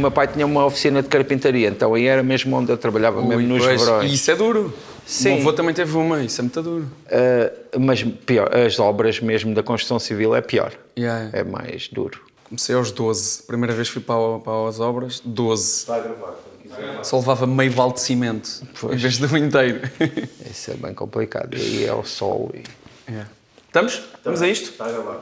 meu pai tinha uma oficina de carpintaria, então aí era mesmo onde eu trabalhava, mesmo nos Pois, verões. E isso é duro. Sim. O meu avô também teve uma, isso é muito duro. Uh, mas pior, as obras mesmo da construção civil é pior. Yeah, yeah. É mais duro. Comecei aos 12. Primeira vez fui para, para as obras, 12. Está a gravar. Só levava meio balde de cimento em vez de um inteiro. Isso é bem complicado. E aí é o sol. E... Yeah. Estamos? Estamos a isto? Está a gravar.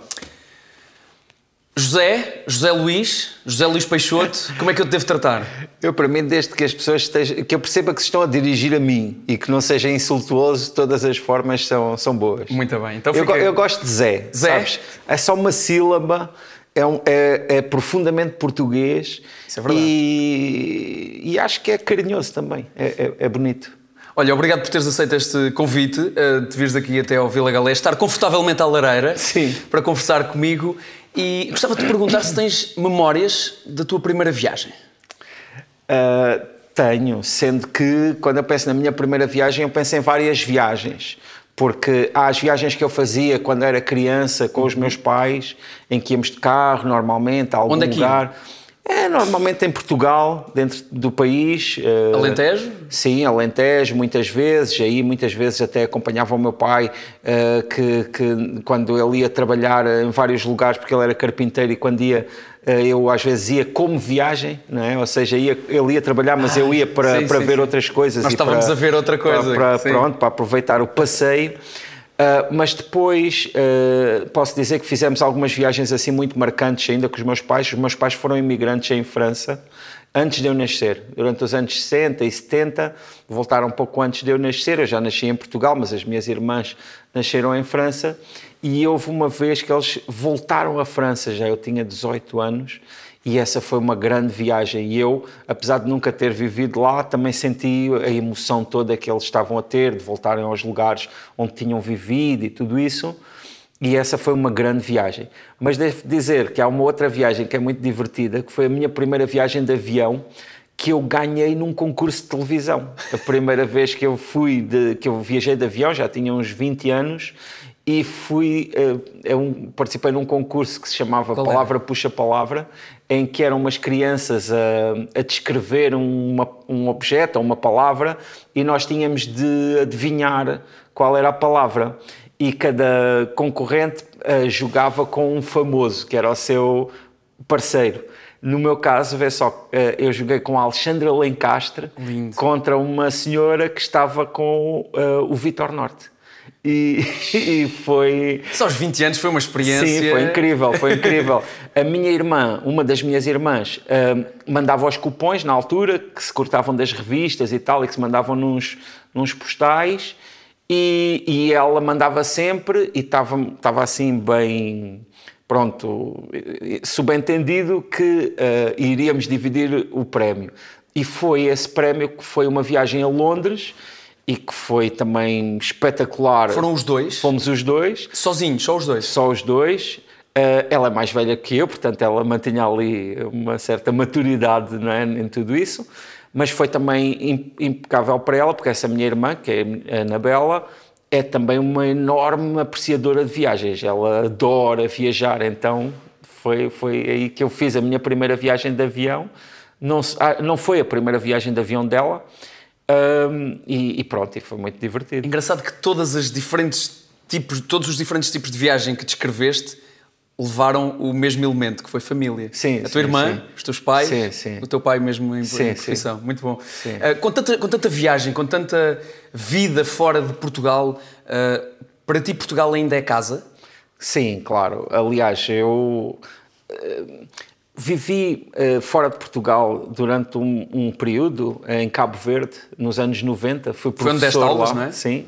José, José Luís, José Luís Peixoto, como é que eu te devo tratar? Eu, para mim, desde que as pessoas estejam, que eu perceba que se estão a dirigir a mim e que não seja insultuoso, todas as formas são, são boas. Muito bem. Então eu, fica- eu gosto de Zé. Zé? sabes? É só uma sílaba, é, um- é- é profundamente português Isso é verdade. e, e acho que é carinhoso também. É, é- é bonito. Olha, obrigado por teres aceito este convite, eh, de vires aqui até ao Vila Galé, estar confortavelmente à lareira Sim. para conversar comigo. E gostava de te perguntar se tens memórias da tua primeira viagem. Uh, tenho, sendo que quando eu penso na minha primeira viagem, eu penso em várias viagens. Porque há as viagens que eu fazia quando era criança com os meus pais, em que íamos de carro, normalmente, a algum Onde é que lugar. É, normalmente em Portugal, dentro do país. uh, Alentejo? Sim, Alentejo, muitas vezes. Aí, muitas vezes, até acompanhava o meu pai, eh, que, que quando ele ia trabalhar em vários lugares, porque ele era carpinteiro, e quando ia, eh, eu às vezes ia como viagem, não é? ou seja, ia, ele ia trabalhar, mas eu ia para, sim, para sim, ver sim. outras coisas. Nós estávamos para- a ver outra coisa, Para, para- pronto, para aproveitar o passeio. Uh, mas depois uh, posso dizer que fizemos algumas viagens assim muito marcantes ainda com os meus pais. Os meus pais foram imigrantes em França antes de eu nascer. Durante os anos 60 e 70, voltaram um pouco antes de eu nascer. Eu já nasci em Portugal, mas as minhas irmãs nasceram em França. E houve uma vez que eles voltaram à França, já eu tinha 18 anos, e essa foi uma grande viagem. E eu, apesar de nunca ter vivido lá, também senti a emoção toda que eles estavam a ter de voltarem aos lugares onde tinham vivido e tudo isso. E essa foi uma grande viagem. Mas devo dizer que há uma outra viagem que é muito divertida, que foi a minha primeira viagem de avião, que eu ganhei num concurso de televisão. A primeira vez que eu fui, de, que eu viajei de avião, já tinha uns 20 anos, e fui, eh, um- participei num concurso que se chamava Qual era? Palavra Puxa Palavra, em que eram umas crianças a, a descrever uma- um objeto ou uma palavra e nós tínhamos de adivinhar qual era a palavra. E cada concorrente eh, jogava com um famoso, que era o seu parceiro. No meu caso, vê só, eh, eu joguei com a Alexandra Lencastre Lindo. contra uma senhora que estava com eh, o Vitor Norte. E, e foi. Só aos 20 anos foi uma experiência. Sim, foi incrível, foi incrível. A minha irmã, uma das minhas irmãs, hum, mandava os cupons na altura, que se cortavam das revistas e tal, e que se mandavam nos, nos postais, e, e ela mandava sempre, e estava assim bem, pronto, subentendido que eh, iríamos dividir o prémio. E foi esse prémio que foi uma viagem a Londres, e que foi também espetacular. Foram os dois? Fomos os dois Sozinhos, só os dois. só os dois. Eh, ela é mais velha que eu, portanto ela mantinha ali uma certa maturidade não é, em tudo isso, mas foi também im- impecável para ela, porque essa minha irmã, que é a Anabela, é também uma enorme apreciadora de viagens. Ela adora viajar, então foi, foi aí que eu fiz a minha primeira viagem de avião. Não, ah, não foi a primeira viagem de avião dela, ahm, e, e pronto, e foi muito divertido. Engraçado que todas as diferentes tipos, todos os diferentes tipos de viagem que descreveste levaram o mesmo elemento, que foi família. Sim, a tua sim, irmã, sim. os teus pais, Sim, o teu pai mesmo em, Sim, em profissão. Muito bom. Sim. Ah, com, tanta, com tanta viagem, com tanta vida fora de Portugal, ah, para ti Portugal ainda é casa? Sim, claro. Aliás, eu vivi eh, fora de Portugal durante um, um período em Cabo Verde, nos anos 90. Fui Foi onde professor aulas, lá, não é? Sim.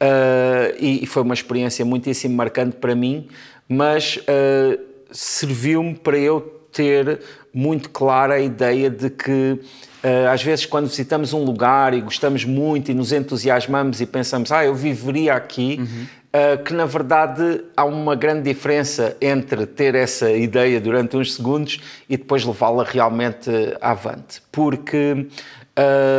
Eh, e, e foi uma experiência muitíssimo marcante para mim, mas eh, serviu-me para eu ter muito clara a ideia de que eh, às vezes quando visitamos um lugar e gostamos muito e nos entusiasmamos e pensamos, ah, eu viveria aqui, eh, que na verdade há uma grande diferença entre ter essa ideia durante uns segundos e depois levá-la realmente avante. Porque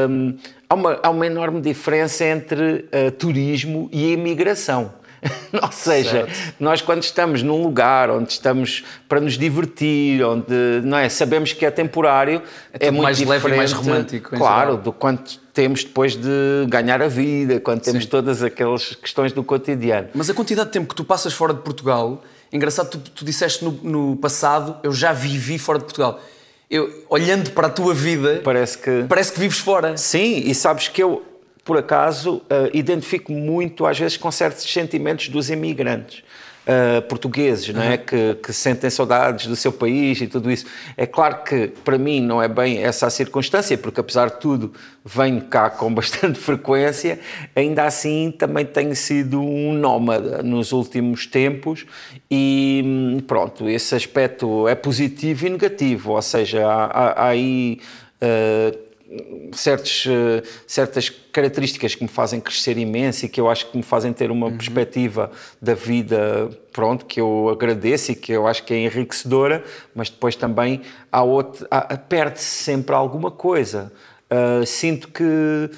hum, há, uma, há uma enorme diferença entre eh, turismo e imigração. Ou seja, Certo. nós quando estamos num lugar onde estamos para nos divertir, onde não é, sabemos que é temporário, é, tudo muito mais leve e diferente, mais romântico, Claro, geral. do quanto temos depois de ganhar a vida, quando temos Sim. todas aquelas questões do cotidiano. Mas a quantidade de tempo que tu passas fora de Portugal, engraçado, tu, tu disseste no, no passado, eu já vivi fora de Portugal. Eu, olhando para a tua vida, Parece que parece que vives fora. Sim, e sabes que eu, por acaso, eh, identifico muito, às vezes, com certos sentimentos dos imigrantes. eh, portugueses, não é? Que, que sentem saudades do seu país e tudo isso. É claro que para mim não é bem essa a circunstância, porque apesar de tudo venho cá com bastante frequência, ainda assim também tenho sido um nómada nos últimos tempos e hum, pronto, esse aspecto é positivo e negativo, ou seja, há, há- há aí. eh, certos, eh, certas características que me fazem crescer imenso e que eu acho que me fazem ter uma perspectiva da vida, pronto, que eu agradeço e que eu acho que é enriquecedora, mas depois também há outro, perde-se sempre alguma coisa. Ah, sinto que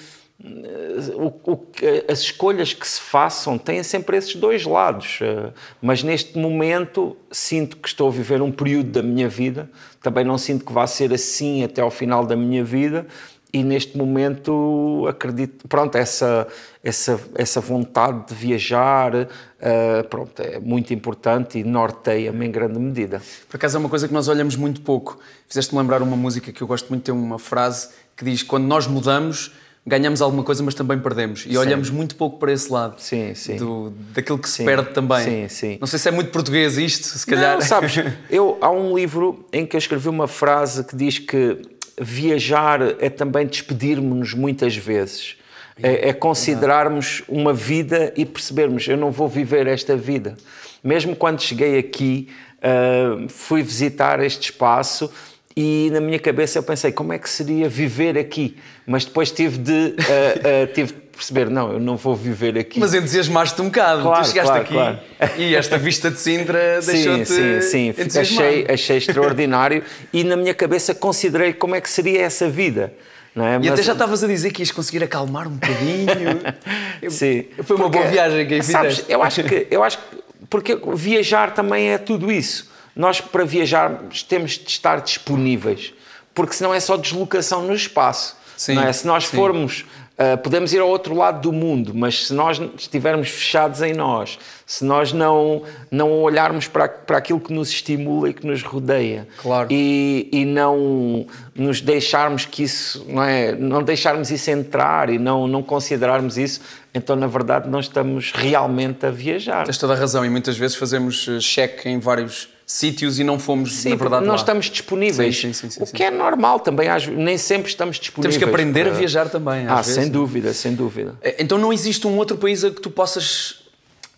o- o que- as escolhas que se façam têm sempre esses dois lados, eh, mas neste momento sinto que estou a viver um período da minha vida, também não sinto que vá ser assim até ao final da minha vida e neste momento acredito, pronto, essa, essa, essa vontade de viajar, eh, pronto, é muito importante e norteia-me em grande medida. Por acaso é uma coisa que nós olhamos muito pouco. Fizeste-me lembrar uma música que eu gosto muito, tem uma frase que diz: Quando nós mudamos, ganhamos alguma coisa, mas também perdemos. E olhamos muito pouco para esse lado. Sim, sim. Do, daquilo que se Sim, perde também. sim, sim. Não sei se é muito português isto, se calhar. Não, sabes, eu, há um livro em que eu escrevi uma frase que diz que viajar é também despedir-nos muitas vezes. É, é considerarmos uma vida e percebermos, eu não vou viver esta vida. Mesmo quando cheguei aqui, ah, fui visitar este espaço e na minha cabeça eu pensei, como é que seria viver aqui? Mas depois tive de, ah, ah, tive de perceber, não, eu não vou viver aqui. Mas entusiasmaste um bocado. Claro, tu chegaste claro, aqui claro. e esta vista de Sintra Sim, deixou-te. sim, sim. entusiasmado. Achei, achei extraordinário e na minha cabeça considerei como é que seria essa vida. É? E Mas- até já estavas a dizer que ias conseguir acalmar um bocadinho. Sim. Foi uma Porque, boa viagem que sabes, eu acho que eu acho que porque viajar também é tudo isso. Nós para viajar temos de estar disponíveis, porque senão é só deslocação no espaço. Sim, é? Se nós sim. formos ah, podemos ir ao outro lado do mundo, mas se nós estivermos fechados em nós, se nós não, não olharmos para, para aquilo que nos estimula e que nos rodeia Claro. e, e não nos deixarmos que isso, não é? Não deixarmos isso entrar e não, não considerarmos isso, então na verdade não estamos realmente a viajar. Tens toda a razão e muitas vezes fazemos eh, cheque em vários sítios e não fomos, Sim, na verdade, não lá. estamos disponíveis. Sim, sim, sim, o que é normal também, às- nem sempre estamos disponíveis. Temos que aprender a para- viajar também, Ah, vezes. sem dúvida, sem dúvida. Eh, Então não existe um outro país a que tu possas,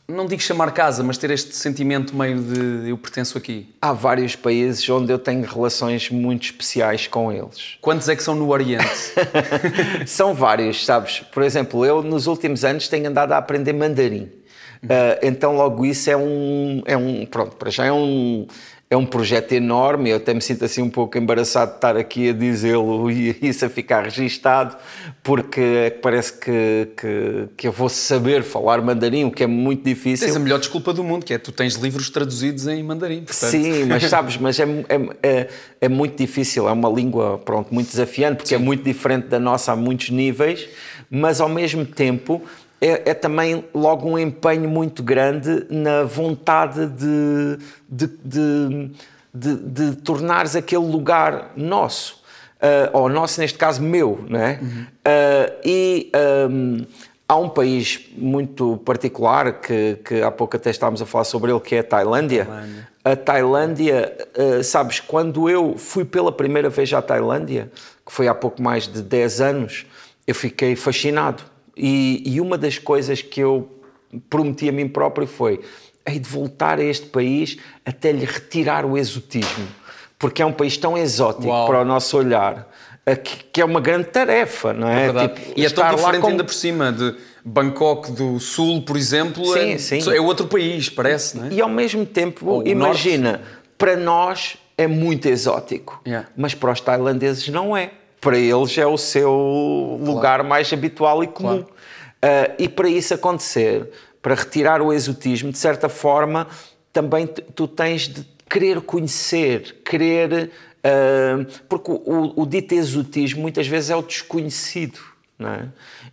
não digo chamar casa, mas ter este sentimento meio de eu pertenço aqui. Há vários países onde eu tenho relações muito especiais com eles. Quantos é que são no Oriente? São vários, sabes? Por exemplo, eu nos últimos anos tenho andado a aprender mandarim. Ah, então logo isso é um, é um, pronto, para já é um, é um projeto enorme, eu até me sinto assim um pouco embaraçado de estar aqui a dizê-lo e isso a ficar registado, porque é que parece que, que, que eu vou saber falar mandarim, o que é muito difícil. Tens a melhor desculpa do mundo, que é tu tens livros traduzidos em mandarim. Portanto, Sim, mas sabes, mas é, é, é, é muito difícil, é uma língua pronto, muito desafiante, porque é muito diferente da nossa a muitos níveis, mas ao mesmo tempo é, é também logo um empenho muito grande na vontade de, de, de, de, de tornares aquele lugar nosso. Uh, ou nosso, neste caso, meu, não é? Uh, e um, há um país muito particular que, que há pouco até estávamos a falar sobre ele, que é a Tailândia. Tailândia. A Tailândia, uh, sabes, quando eu fui pela primeira vez à Tailândia, que foi há pouco mais de 10 anos, eu fiquei fascinado. E, e uma das coisas que eu prometi a mim próprio foi hei de voltar a este país até lhe retirar o exotismo, porque é um país tão exótico Uau. para o nosso olhar, que, é uma grande tarefa, não é? Verdade. Tipo, e é tão lá diferente com- ainda por cima de Bangkok do Sul, por exemplo, Sim, é, sim. é outro país, parece, não é? E ao mesmo tempo, Ou imagina, para nós é muito exótico, Yeah. mas para os tailandeses não é. Para eles é o seu lugar mais habitual e comum. Claro. Ah, e para isso acontecer, para retirar o exotismo, de certa forma, também tu tens de querer conhecer, querer. Uh, porque o, o, dito exotismo muitas vezes é o desconhecido. Não é?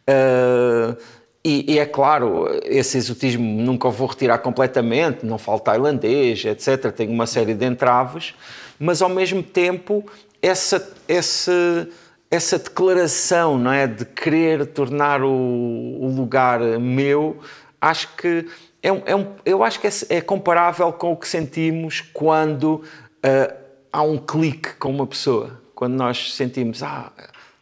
Uh, e, e, é claro, esse exotismo nunca o vou retirar completamente, não falo tailandês, etc. Tenho uma série de entraves, mas ao mesmo tempo, essa, essa, essa declaração não é, de querer tornar o, o lugar meu, acho que é, é um, eu acho que é, é, comparável com o que sentimos quando uh, há um clique com uma pessoa. Quando nós sentimos, ah,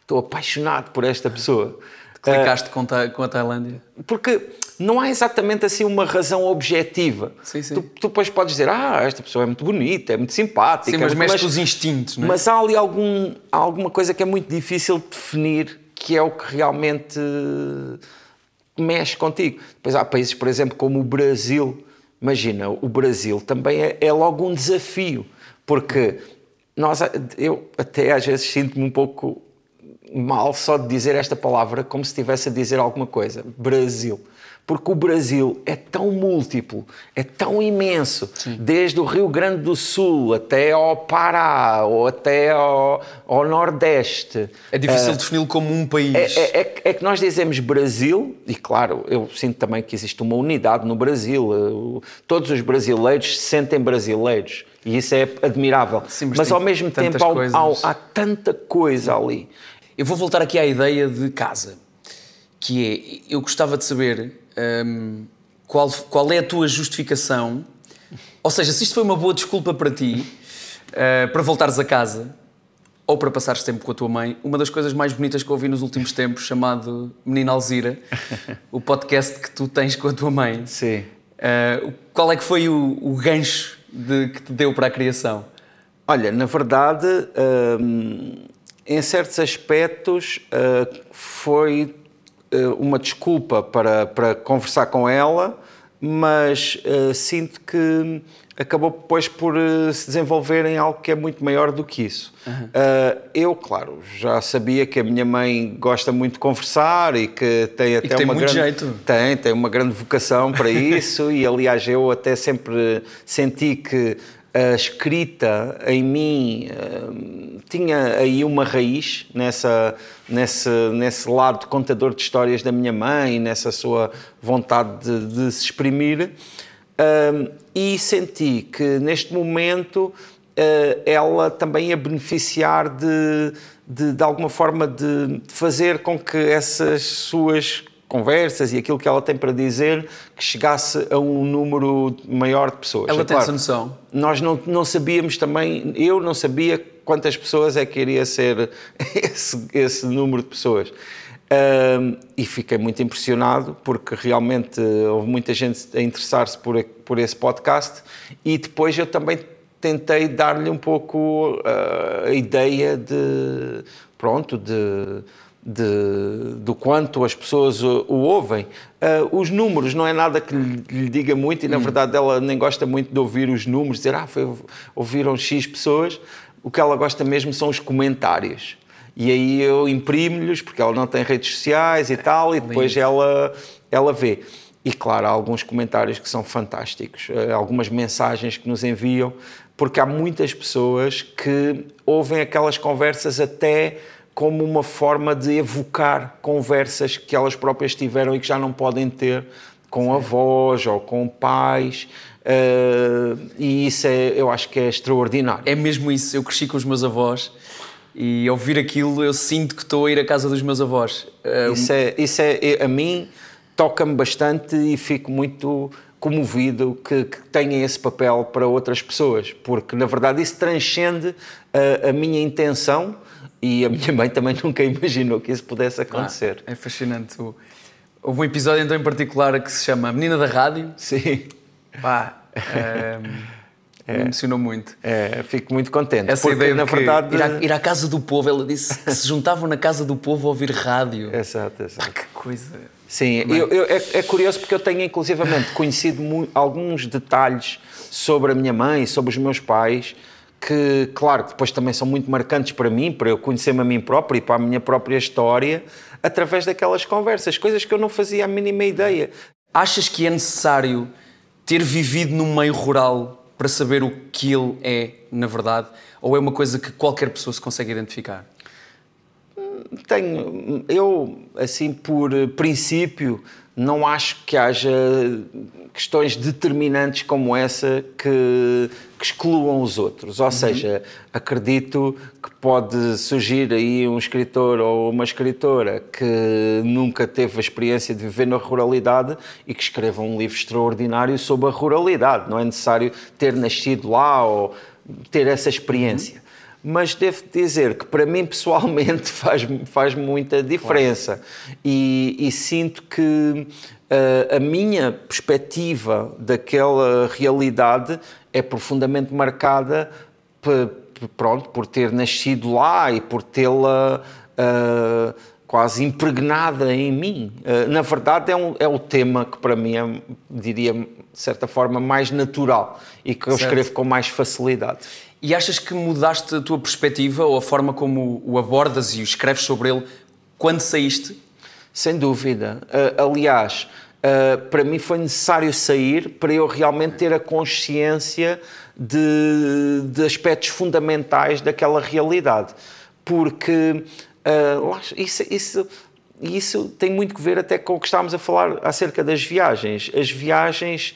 estou apaixonado por esta pessoa. Clicaste uh, com, ta, com a Tailândia? Porque não há exatamente assim uma razão objetiva. Sim, sim. Tu, tu, depois podes dizer, ah, esta pessoa é muito bonita, é muito simpática. Sim, mas mexe com os instintos, não é? Mas há ali algum, há alguma coisa que é muito difícil de definir, que é o que realmente mexe contigo. Depois há países, por exemplo, como o Brasil. Imagina, o Brasil também é, é logo um desafio, porque nós, eu até às vezes sinto-me um pouco mal só de dizer esta palavra como se estivesse a dizer alguma coisa. Brasil porque o Brasil é tão múltiplo, é tão imenso, Sim. desde o Rio Grande do Sul até ao Pará ou até ao, ao Nordeste. É difícil uh, defini-lo como um país. É, é, é, é, que nós dizemos Brasil, e claro, eu sinto também que existe uma unidade no Brasil, todos os brasileiros se sentem brasileiros. E isso é admirável. Sim, mas, mas ao mesmo tempo há, há, há tanta coisa ali. Eu vou voltar aqui à ideia de casa, que é, eu gostava de saber um, qual, qual é a tua justificação? Ou seja, se isto foi uma boa desculpa para ti, uh, para voltares a casa, ou para passares tempo com a tua mãe, uma das coisas mais bonitas que eu ouvi nos últimos tempos, chamado Menina Alzira, o podcast que tu tens com a tua mãe. Sim. Uh, qual é que foi o, o gancho de, que te deu para a criação? Olha, na verdade, em certos aspectos, uh, foi eh, uma desculpa para, para conversar com ela, mas uh, sinto que acabou depois por uh, se desenvolver em algo que é muito maior do que isso. Uhum. Uh, eu, claro, já sabia que a minha mãe gosta muito de conversar e que tem até que tem uma muito grande jeito. tem tem uma grande vocação para isso e aliás eu até sempre senti que a escrita em mim uh, tinha aí uma raiz nessa, nesse, nesse lado contador de histórias da minha mãe, nessa sua vontade de, de se exprimir. Uh, e senti que neste momento uh, ela também ia beneficiar de, de, de alguma forma de fazer com que essas suas conversas e aquilo que ela tem para dizer que chegasse a um número maior de pessoas. Ela é tem claro, essa noção. Nós não, não sabíamos também, eu não sabia quantas pessoas é que iria ser esse, esse número de pessoas. Um, e fiquei muito impressionado porque realmente houve muita gente a interessar-se por, por esse podcast e depois eu também tentei dar-lhe um pouco uh, a ideia de pronto de de, do quanto as pessoas o, o ouvem. Uh, os números não é nada que lhe, lhe diga muito e, na hum. verdade, ela nem gosta muito de ouvir os números, dizer, ah, foi, ouviram X pessoas. O que ela gosta mesmo são os comentários. E aí eu imprimo-lhes, porque ela não tem redes sociais e tal, e depois ela, ela vê. E claro, há alguns comentários que são fantásticos, ah, algumas mensagens que nos enviam, porque há muitas pessoas que ouvem aquelas conversas até como uma forma de evocar conversas que elas próprias tiveram e que já não podem ter com Sim. avós ou com pais. Uh, e isso é, eu acho que é extraordinário. É mesmo isso. Eu cresci com os meus avós e ouvir aquilo eu sinto que estou a ir à casa dos meus avós. Uh, isso, é, isso é, a mim toca-me bastante e fico muito comovido que, que tenha esse papel para outras pessoas, porque na verdade isso transcende a, a minha intenção e a minha mãe também nunca imaginou que isso pudesse acontecer. Ah, é fascinante. Houve um episódio então em particular que se chama Menina da Rádio. Sim. Pá, é, me emocionou muito. É, fico muito contente. Essa porque, ideia na verdade... Ir à, ir à, casa do povo, ela disse que se juntavam na casa do povo a ouvir rádio. Exato, exato. Pá, que coisa. Sim, eu, eu, é, é, curioso porque eu tenho inclusivamente conhecido alguns detalhes sobre a minha mãe, sobre os meus pais, que, claro, depois também são muito marcantes para mim, para eu conhecer-me a mim próprio e para a minha própria história, através daquelas conversas, coisas que eu não fazia a mínima ideia. Achas que é necessário ter vivido num meio rural para saber o que ele é, na verdade? Ou é uma coisa que qualquer pessoa se consegue identificar? Tenho, eu, assim, por princípio, não acho que haja questões determinantes como essa que, que excluam os outros. Ou uhum. seja, acredito que pode surgir aí um escritor ou uma escritora que nunca teve a experiência de viver na ruralidade e que escreva um livro extraordinário sobre a ruralidade. Não é necessário ter nascido lá ou ter essa experiência. Uhum mas devo dizer que para mim pessoalmente faz, faz muita diferença e, e, sinto que uh, a minha perspectiva daquela realidade é profundamente marcada pronto, por ter nascido lá e por tê-la uh, quase impregnada em mim. Uh, na verdade, é, um, é o tema que para mim é, diria, de certa forma, mais natural e que eu certo. escrevo com mais facilidade. E achas que mudaste a tua perspectiva ou a forma como o abordas e o escreves sobre ele quando saíste? Sem dúvida. Uh, aliás, uh, para mim foi necessário sair para eu realmente ter a consciência de, de aspectos fundamentais daquela realidade. Porque uh, isso, isso, isso tem muito que ver até com o que estávamos a falar acerca das viagens. As viagens,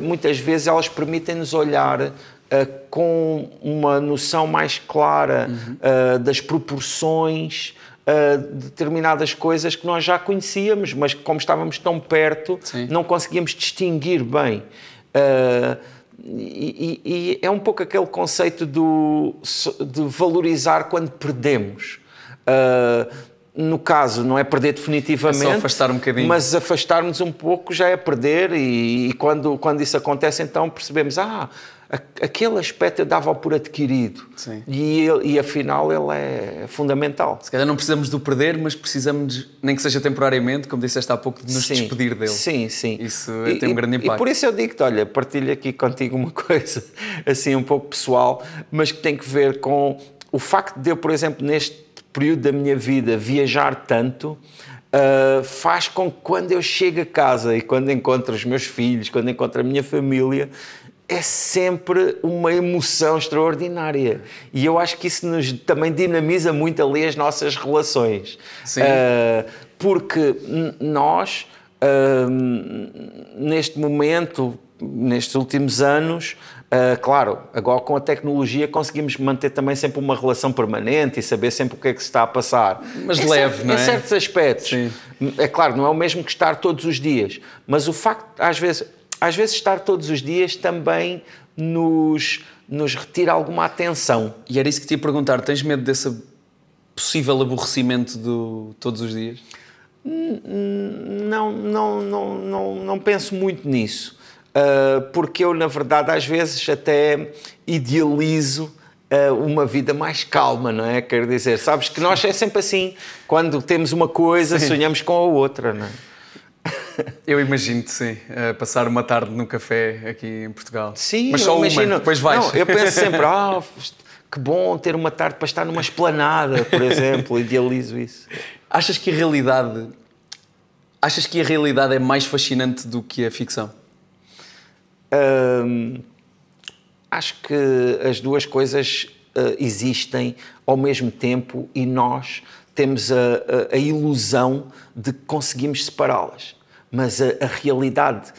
muitas vezes, elas permitem-nos olhar uh, com uma noção mais clara uhum. uh, das proporções uh, de determinadas coisas que nós já conhecíamos, mas como estávamos tão perto, Sim. não conseguíamos distinguir bem. E, e, e, é um pouco aquele conceito do, de valorizar quando perdemos. no caso, não é perder definitivamente, é afastar um mas afastar-nos um pouco já é perder, e, e, quando, quando isso acontece, então percebemos: ah, aquele aspecto eu dava por adquirido e, e afinal ele é fundamental. Se calhar não precisamos do perder, mas precisamos, nem que seja temporariamente, como disseste há pouco, de nos sim, despedir dele. Sim, sim. Isso e, tem um grande impacto. E por isso eu digo-te, olha, partilho aqui contigo uma coisa assim um pouco pessoal, mas que tem que ver com o facto de eu, por exemplo, neste período da minha vida viajar tanto, Uh, faz com que quando eu chego a casa e quando encontro os meus filhos, quando encontro a minha família, é sempre uma emoção extraordinária. E eu acho que isso nos também dinamiza muito ali as nossas relações. Uh, porque nós, uh, neste momento, nestes últimos anos, uh, claro, agora com a tecnologia conseguimos manter também sempre uma relação permanente e saber sempre o que é que se está a passar. Mas em leve, certo, não é? Em certos aspectos. Sim. É claro, não é o mesmo que estar todos os dias, mas o facto, às vezes às vezes estar todos os dias também nos, nos retira alguma atenção. E era isso que te ia perguntar, tens medo desse possível aborrecimento do todos os dias? Não, não, não, não, não penso muito nisso, uh, porque eu, na verdade, às vezes até idealizo uh, uma vida mais calma, não é? Quer dizer, sabes que nós é sempre assim, quando temos uma coisa, Sim. sonhamos com a outra, não é? Eu imagino-te, sim, passar uma tarde num café aqui em Portugal. Sim, mas só imagino, uma, depois vais. Não, eu penso sempre, ah, que bom ter uma tarde para estar numa esplanada, por exemplo, idealizo isso. Achas que a realidade, achas que a realidade é mais fascinante do que a ficção? Hum, acho que as duas coisas uh, existem ao mesmo tempo e nós temos a, a, a ilusão de que conseguimos separá-las. Mas a, a realidade,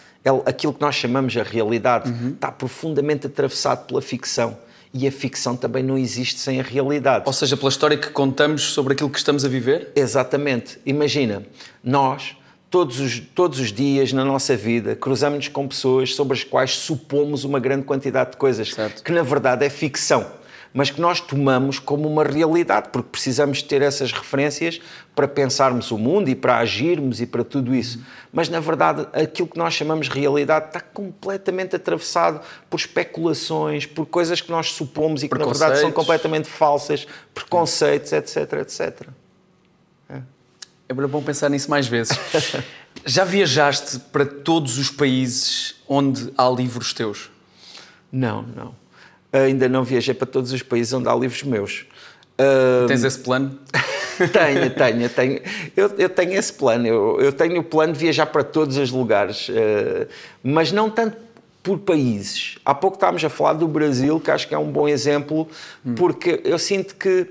aquilo que nós chamamos a realidade, uhum. está profundamente atravessado pela ficção. E a ficção também não existe sem a realidade. Ou seja, pela história que contamos sobre aquilo que estamos a viver? Exatamente. Imagina, nós, todos os, todos os dias na nossa vida, cruzamos-nos com pessoas sobre as quais supomos uma grande quantidade de coisas, certo. que na verdade é ficção mas que nós tomamos como uma realidade, porque precisamos ter essas referências para pensarmos o mundo e para agirmos e para tudo isso. Mas, na verdade, aquilo que nós chamamos de realidade está completamente atravessado por especulações, por coisas que nós supomos e que, na verdade, são completamente falsas, preconceitos, etc, etc. É, é bom pensar nisso mais vezes. Já viajaste para todos os países onde há livros teus? Não, não ainda não viajei para todos os países onde há livros meus. Uh, Tens esse plano? tenho, tenho, tenho. Eu, eu tenho esse plano. Eu, eu tenho o plano de viajar para todos os lugares, uh, mas não tanto por países. Há pouco estávamos a falar do Brasil, que acho que é um bom exemplo, hum. porque eu sinto que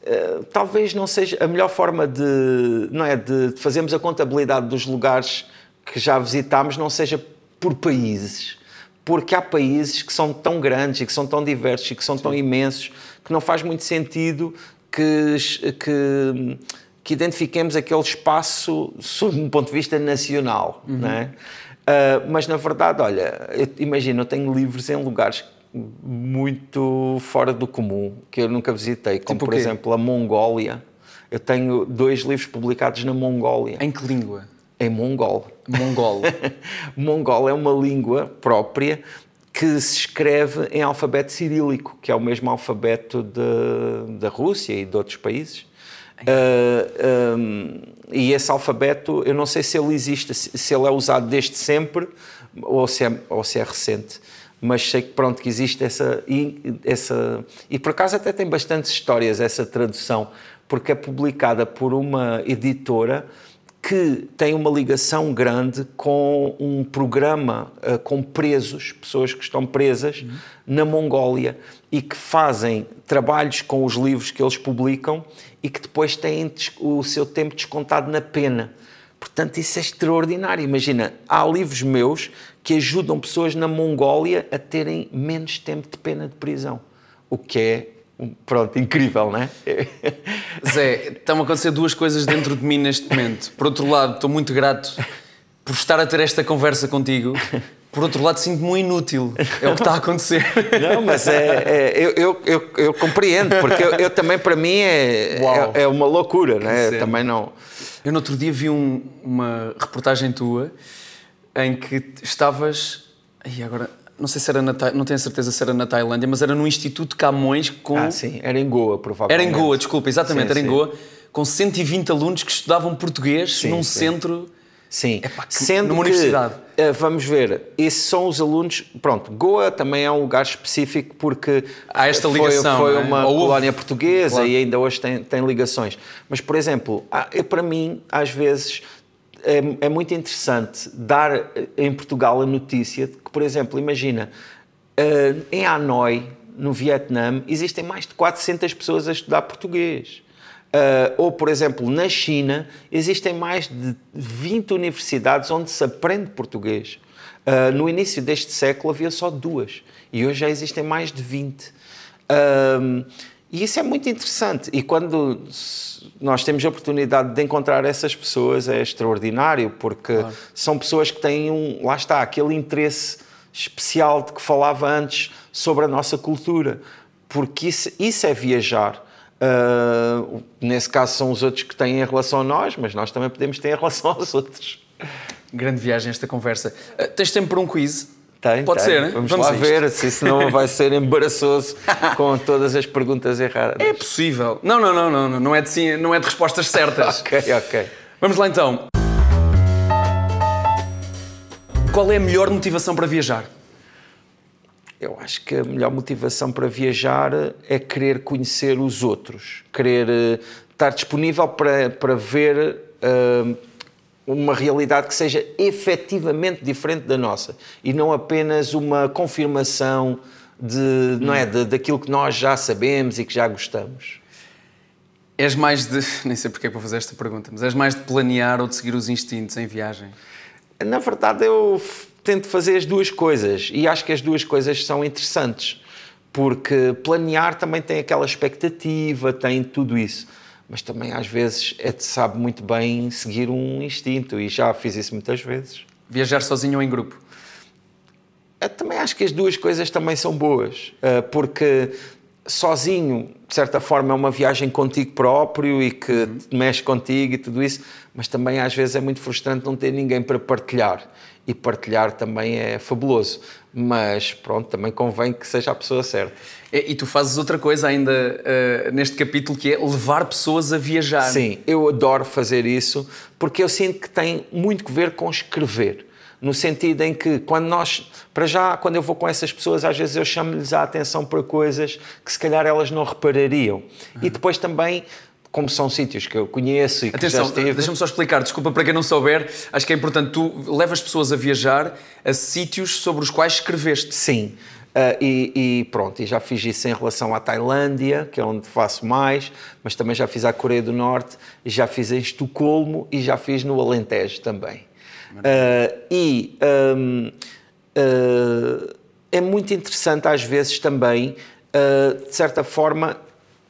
Uh, talvez não seja a melhor forma de, não é, de fazermos a contabilidade dos lugares que já visitámos, não seja por países. Porque há países que são tão grandes e que são tão diversos e que são Sim. tão imensos que não faz muito sentido que, que, que, identifiquemos aquele espaço sob um ponto de vista nacional. Uhum. Não é? Uh, mas na verdade, olha, imagina, eu tenho livros em lugares muito fora do comum que eu nunca visitei, como tipo por exemplo a Mongólia. Eu tenho dois livros publicados na Mongólia. Em que língua? Em mongol. Mongol. mongol é uma língua própria que se escreve em alfabeto cirílico, que é o mesmo alfabeto de, da Rússia e de outros países. Uh, ah, um, e esse alfabeto, eu não sei se ele existe, se ele é usado desde sempre ou se é, ou se é recente, mas sei que pronto que existe essa, essa e por acaso até tem bastantes histórias essa tradução, porque é publicada por uma editora que tem uma ligação grande com um programa uh, com presos, pessoas que estão presas uhum. na Mongólia e que fazem trabalhos com os livros que eles publicam e que depois têm o seu tempo descontado na pena. Portanto, isso é extraordinário. Imagina, há livros meus que ajudam pessoas na Mongólia a terem menos tempo de pena de prisão, o que é Pronto, incrível, não é? Zé, estão a acontecer duas coisas dentro de mim neste momento. Por outro lado, estou muito grato por estar a ter esta conversa contigo. Por outro lado, sinto-me um inútil. É o que está a acontecer. Não, mas é, é eu, eu, eu, eu, compreendo, porque eu, eu, também, para mim, é, é, é, uma loucura, não é? Também não. Eu, no outro dia, vi um, uma reportagem tua em que estavas. E agora, não sei se era na, não tenho certeza se era na Tailândia, mas era no Instituto Camões com... Ah, sim, era em Goa, provavelmente. Era em Goa, desculpa, exatamente, sim, era em sim. Goa, com 120 alunos que estudavam português sim, num centro... Sim, Epá, que, sendo numa que, universidade. Eh, vamos ver, esses são os alunos... Pronto, Goa também é um lugar específico porque... Há esta ligação, Foi, foi é? uma colónia portuguesa claro. e ainda hoje tem, tem ligações. Mas, por exemplo, para mim, às vezes é, é, muito interessante dar eh, em Portugal a notícia de que, por exemplo, imagina, uh, em Hanoi, no Vietnã, existem mais de 400 pessoas a estudar português. Uh, ou, por exemplo, na China, existem mais de 20 universidades onde se aprende português. Uh, no início deste século havia só duas e hoje já existem mais de 20. Uh, e isso é muito interessante. E quando nós temos a oportunidade de encontrar essas pessoas, é extraordinário, porque claro. são pessoas que têm um, lá está, aquele interesse especial de que falava antes sobre a nossa cultura. Porque isso, isso é viajar. Uh, nesse caso são os outros que têm em relação a nós, mas nós também podemos ter em relação aos outros. Grande viagem esta conversa. Uh, tens tempo para um quiz? Tem, Pode tem. ser, né? Vamos, Vamos lá ver, se senão vai ser embaraçoso com todas as perguntas erradas. É possível. Não, não, não, não, não é de, sim, não é de respostas certas. ok, ok. Vamos lá então. Qual é a melhor motivação para viajar? Eu acho que a melhor motivação para viajar é querer conhecer os outros, querer uh, estar disponível para, para ver uh, uma realidade que seja efetivamente diferente da nossa e não apenas uma confirmação de, não é, de, daquilo que nós já sabemos e que já gostamos. És mais de. Nem sei porque é que vou fazer esta pergunta, mas és mais de planear ou de seguir os instintos em viagem? Na verdade, eu tento fazer as duas coisas e acho que as duas coisas são interessantes, porque planear também tem aquela expectativa, tem tudo isso mas também às vezes é de sabe muito bem seguir um instinto e já fiz isso muitas vezes. Viajar sozinho ou em grupo? Eu também acho que as duas coisas também são boas, eh, porque sozinho, de certa forma, é uma viagem contigo próprio e que uhum. mexe contigo e tudo isso, mas também às vezes é muito frustrante não ter ninguém para partilhar. E partilhar também é fabuloso, mas pronto, também convém que seja a pessoa certa. E, tu fazes outra coisa ainda uh, neste capítulo que é levar pessoas a viajar. Sim, eu adoro fazer isso porque eu sinto que tem muito que ver com escrever no sentido em que quando nós, para já, quando eu vou com essas pessoas, às vezes eu chamo-lhes a atenção para coisas que se calhar elas não reparariam. Uhum. E depois também como são sítios que eu conheço e que Atenção, já estive. deixa-me só explicar, desculpa para quem não souber, acho que é importante, tu levas pessoas a viajar a sítios sobre os quais escreveste. Sim. Uh, e, e, pronto, e já fiz isso em relação à Tailândia, que é onde faço mais, mas também já fiz à Coreia do Norte, já fiz em Estocolmo e já fiz no Alentejo também. Uh, e um, uh, é muito interessante às vezes também, de certa forma,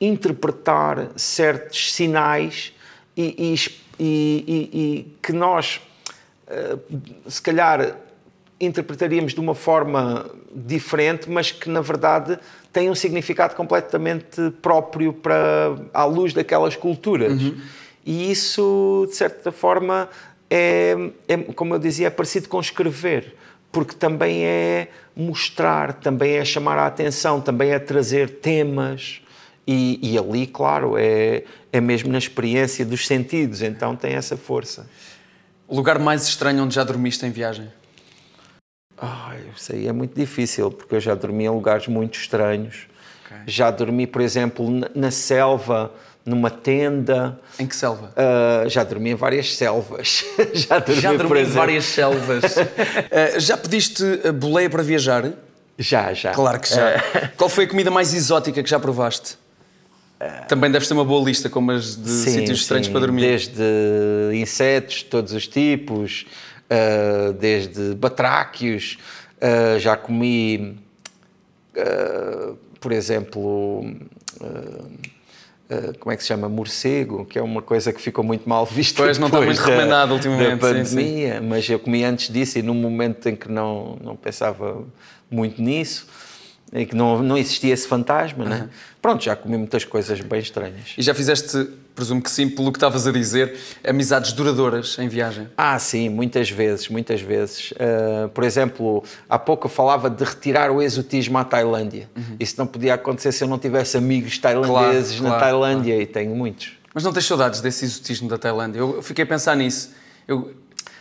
interpretar certos sinais e, e, e, e que nós, se calhar, interpretaríamos de uma forma diferente, mas que na verdade tem um significado completamente próprio para à luz daquelas culturas. Uhum. E isso, de certa forma, é, é, como eu dizia, é parecido com escrever, porque também é mostrar, também é chamar a atenção, também é trazer temas. E, e ali, claro, é, é mesmo na experiência dos sentidos, então tem essa força. O lugar mais estranho onde já dormiste em viagem? Ah, isso aí é muito difícil, porque eu já dormi em lugares muito estranhos. Okay. Já dormi, por exemplo, na selva, numa tenda. Em que selva? Uh, já dormi em várias selvas. já dormi, já dormi em várias selvas. uh, já pediste boleia para viajar? Já, já. Claro que já. Uh... Qual foi a comida mais exótica que já provaste? Também deves ter uma boa lista, como as de sim, sítios estranhos sim. para dormir. Desde insetos de todos os tipos, uh, desde batráquios, uh, já comi, uh, por exemplo, como é que se chama? Morcego, que é uma coisa que ficou muito mal vista. Pois, não está muito recomendado ultimamente. Da pandemia, sim, sim. mas eu comi antes disso e num momento em que não, não pensava muito nisso em que não, não existia esse fantasma, uhum. né? Pronto, já comi muitas coisas bem estranhas. E já fizeste, presumo que sim, pelo que estavas a dizer, amizades duradouras em viagem? Ah, sim, muitas vezes, muitas vezes. Uh, por exemplo, há pouco eu falava de retirar o exotismo à Tailândia. Uhum. Isso não podia acontecer se eu não tivesse amigos tailandeses claro, na claro, Tailândia, claro. e tenho muitos. Mas não tens saudades desse exotismo da Tailândia? Eu fiquei a pensar nisso. Eu,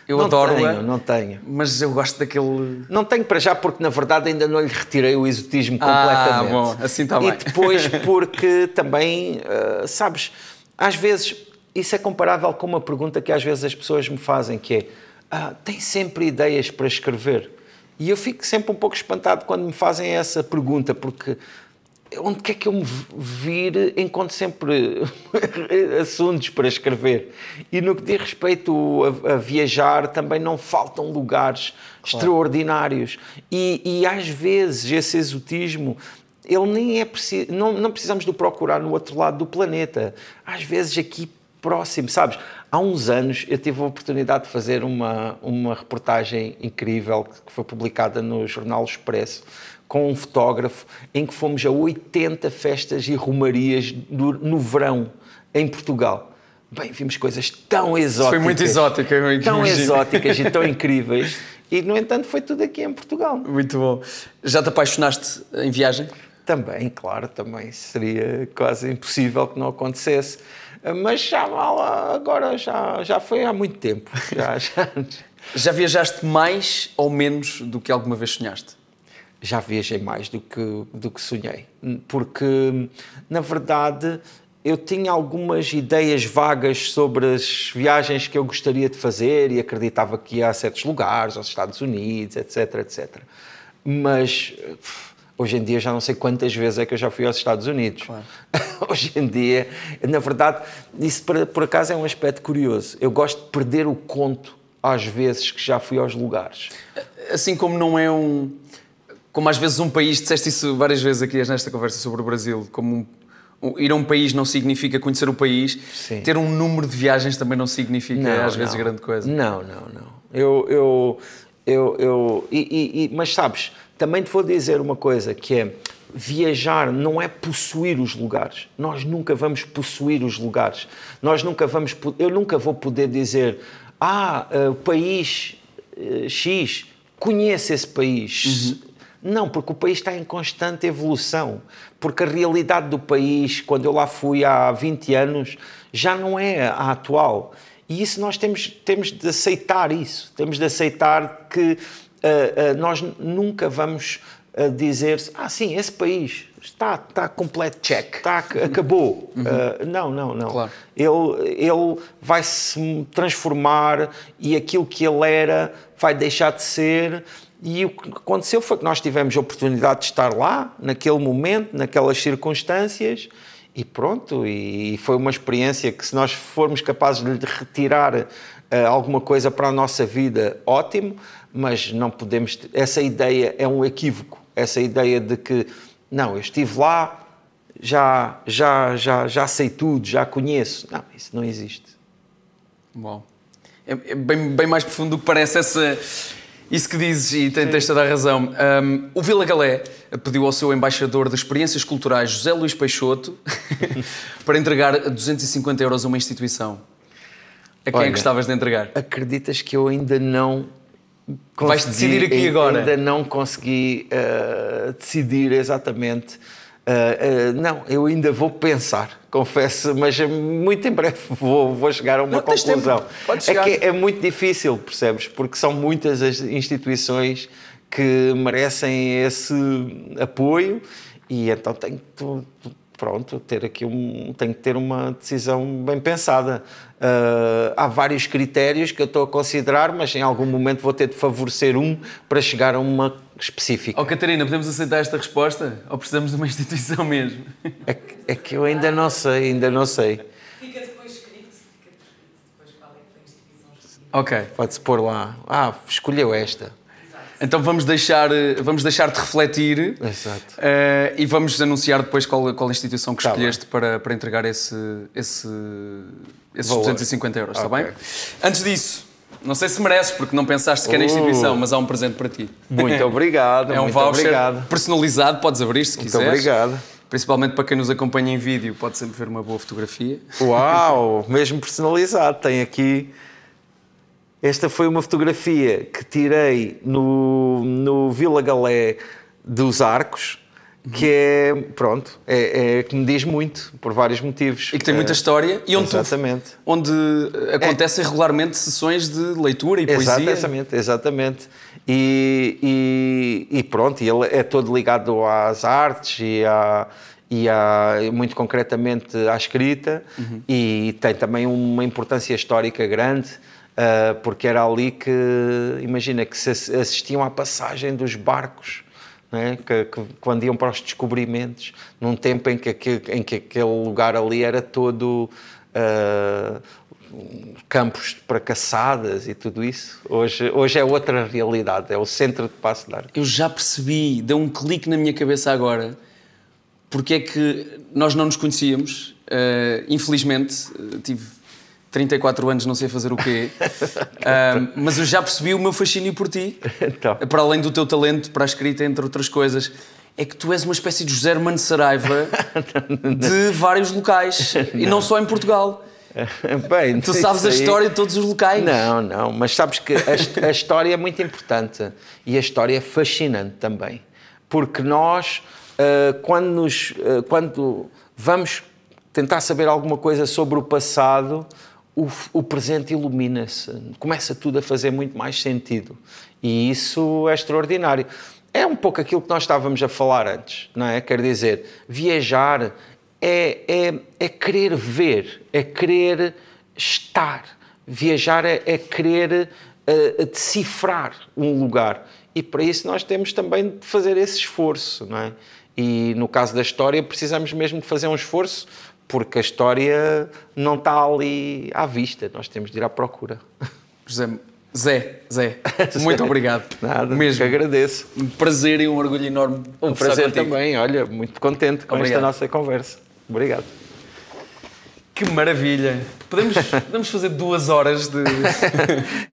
eu adoro tenho, não tenho. Mas eu gosto daquele. Não tenho para já, porque na verdade ainda não lhe retirei o exotismo completamente. Ah, bom, assim está bem. E depois porque também, uh, sabes, às vezes isso é comparável com uma pergunta que às vezes as pessoas me fazem, que é: ah, tem sempre ideias para escrever? E eu fico sempre um pouco espantado quando me fazem essa pergunta, porque onde quer que eu me vir, encontro sempre assuntos para escrever. E no que diz respeito a, a viajar, também não faltam lugares claro. extraordinários. E, e, às vezes esse exotismo. Ele nem é preciso, não, não precisamos de procurar no outro lado do planeta. Às vezes aqui próximo, sabes? Há uns anos eu tive a oportunidade de fazer uma, uma reportagem incrível que foi publicada no Jornal Expresso com um fotógrafo em que fomos a 80 festas e romarias do, no verão em Portugal. Bem, vimos coisas tão exóticas. Foi muito exótica, eu Tão imagino. exóticas e tão incríveis. E, no entanto, foi tudo aqui em Portugal. Muito bom. Já te apaixonaste em viagem? Também, claro, também. Seria quase impossível que não acontecesse. Mas já agora já, já foi há muito tempo. Já, já... já viajaste mais ou menos do que alguma vez sonhaste? Já viajei mais do que, do que sonhei. Porque, na verdade, eu tinha algumas ideias vagas sobre as viagens que eu gostaria de fazer e acreditava que ia a certos lugares, aos Estados Unidos, etc, etc. Mas hoje em dia já não sei quantas vezes é que eu já fui aos Estados Unidos. Claro. hoje em dia, na verdade, isso por, por acaso é um aspecto curioso. Eu gosto de perder o conto às vezes que já fui aos lugares. Assim como não é um como às vezes um país, disseste isso várias vezes aqui nesta conversa sobre o Brasil, como um, ir a um país não significa conhecer o país, Sim. ter um número de viagens também não significa não, às vezes grande coisa. Não, não, não. Eu, eu, eu, eu e, e, mas sabes, também te vou dizer uma coisa que é viajar não é possuir os lugares. Nós nunca vamos possuir os lugares. Nós nunca vamos, eu nunca vou poder dizer, ah, eh, o país uh, X, conhece esse país. Uhum não, porque o país está em constante evolução. Porque a realidade do país, quando eu lá fui há 20 anos, já não é a atual. E isso nós temos, temos de aceitar isso. Temos de aceitar que uh, uh, nós nunca vamos a dizer-se, ah, sim, esse país está, está completo, check, está, acabou. Uh, não, não, não. Claro. Ele, ele vai se transformar e aquilo que ele era vai deixar de ser. E o que aconteceu foi que nós tivemos a oportunidade de estar lá, naquele momento, naquelas circunstâncias, e pronto. E foi uma experiência que, se nós formos capazes de retirar uh, alguma coisa para a nossa vida, ótimo, mas não podemos. Essa ideia é um equívoco. Essa ideia de que, não, eu estive lá, já, já, já, já sei tudo, já conheço. Não, isso não existe. Uau. É, é bem, bem mais profundo do que parece essa, isso que dizes e tens toda a razão. Um, o Vila Galé pediu ao seu embaixador de experiências culturais, José Luís Peixoto, para entregar 250 euros a uma instituição. A quem Olha, gostavas de entregar? Acreditas que eu ainda não Vais decidir aqui agora. Ainda não consegui uh, decidir exatamente. Uh, uh, não, eu ainda vou pensar, confesso, mas muito em breve vou, vou chegar a uma Não, conclusão. É que é muito difícil, percebes? Porque são muitas as instituições que merecem esse apoio e então tenho pronto, ter aqui um, tenho que ter uma decisão bem pensada. Uh, há vários critérios que eu estou a considerar, mas em algum momento vou ter de favorecer um para chegar a uma específica. Oh, Catarina, podemos aceitar esta resposta? Ou precisamos de uma instituição mesmo? É, que, é que eu ainda não sei, ainda não sei. Fica depois escrito, fica escrito depois qual é que foi a instituição escolhida. Ok. Pode-se pôr lá. Ah, escolheu esta. Então vamos deixar, eh, vamos deixar de refletir Exato. eh, e vamos anunciar depois qual, qual a instituição que Tá escolheste para, para entregar esse, esse, esses Valor. 250 euros, está Ok. bem? Antes disso, não sei se mereces, porque não pensaste sequer na Uh. instituição, mas há um presente para ti. Muito obrigado. É um muito voucher obrigado. personalizado, podes abrir se Muito quiseres. obrigado. Principalmente para quem nos acompanha em vídeo, pode sempre ver uma boa fotografia. Uau, mesmo personalizado. Tem aqui. Esta foi uma fotografia que tirei no, no Vila Galé dos Arcos, que é, pronto, é, é que me diz muito, por vários motivos. E que tem muita história e onde, tu- Exatamente. onde eh, acontecem regularmente sessões de leitura e poesia. Exatamente, exatamente. E, e, e pronto, ele é todo ligado às artes e, à, e à, muito concretamente à escrita e tem também uma importância histórica grande. Ah, porque era ali que, imagina, que se ass- assistiam à passagem dos barcos, é? que, que- quando iam para os descobrimentos, num tempo em que, aquele- em que aquele lugar ali era todo ah, campos para caçadas e tudo isso. Hoje, hoje é outra realidade, é o centro de Passo de Arcos. Eu já percebi, deu um clique na minha cabeça agora, porque é que nós não nos conhecíamos. Eh, infelizmente, tive 34 anos, não sei fazer o quê, mas eu já percebi o meu fascínio por ti, Então. para além do teu talento para a escrita, entre outras coisas. É que tu és uma espécie de José Hermano Saraiva de vários locais, e não só em Portugal. Bem, Tu sabes a história de todos os locais. Não, não, mas sabes que a, a história é muito importante e a história é fascinante também, porque nós, ah, quando, nos, ah, quando vamos tentar saber alguma coisa sobre o passado, o, o presente ilumina-se, começa tudo a fazer muito mais sentido e isso é extraordinário. É um pouco aquilo que nós estávamos a falar antes, não é? Quer dizer, viajar é, é, é querer ver, é querer estar. Viajar é, é querer eh, decifrar um lugar. E para isso nós temos também de fazer esse esforço, não é? E no caso da história precisamos mesmo de fazer um esforço porque a história não está ali à vista, nós temos de ir à procura. José, Zé, Zé, muito obrigado. Nada, Mesmo. que agradeço. Um prazer e um orgulho enorme. Um prazer contigo. também, olha, muito contente com Obrigado. esta nossa conversa. Obrigado. Que maravilha! Podemos, podemos fazer duas horas de.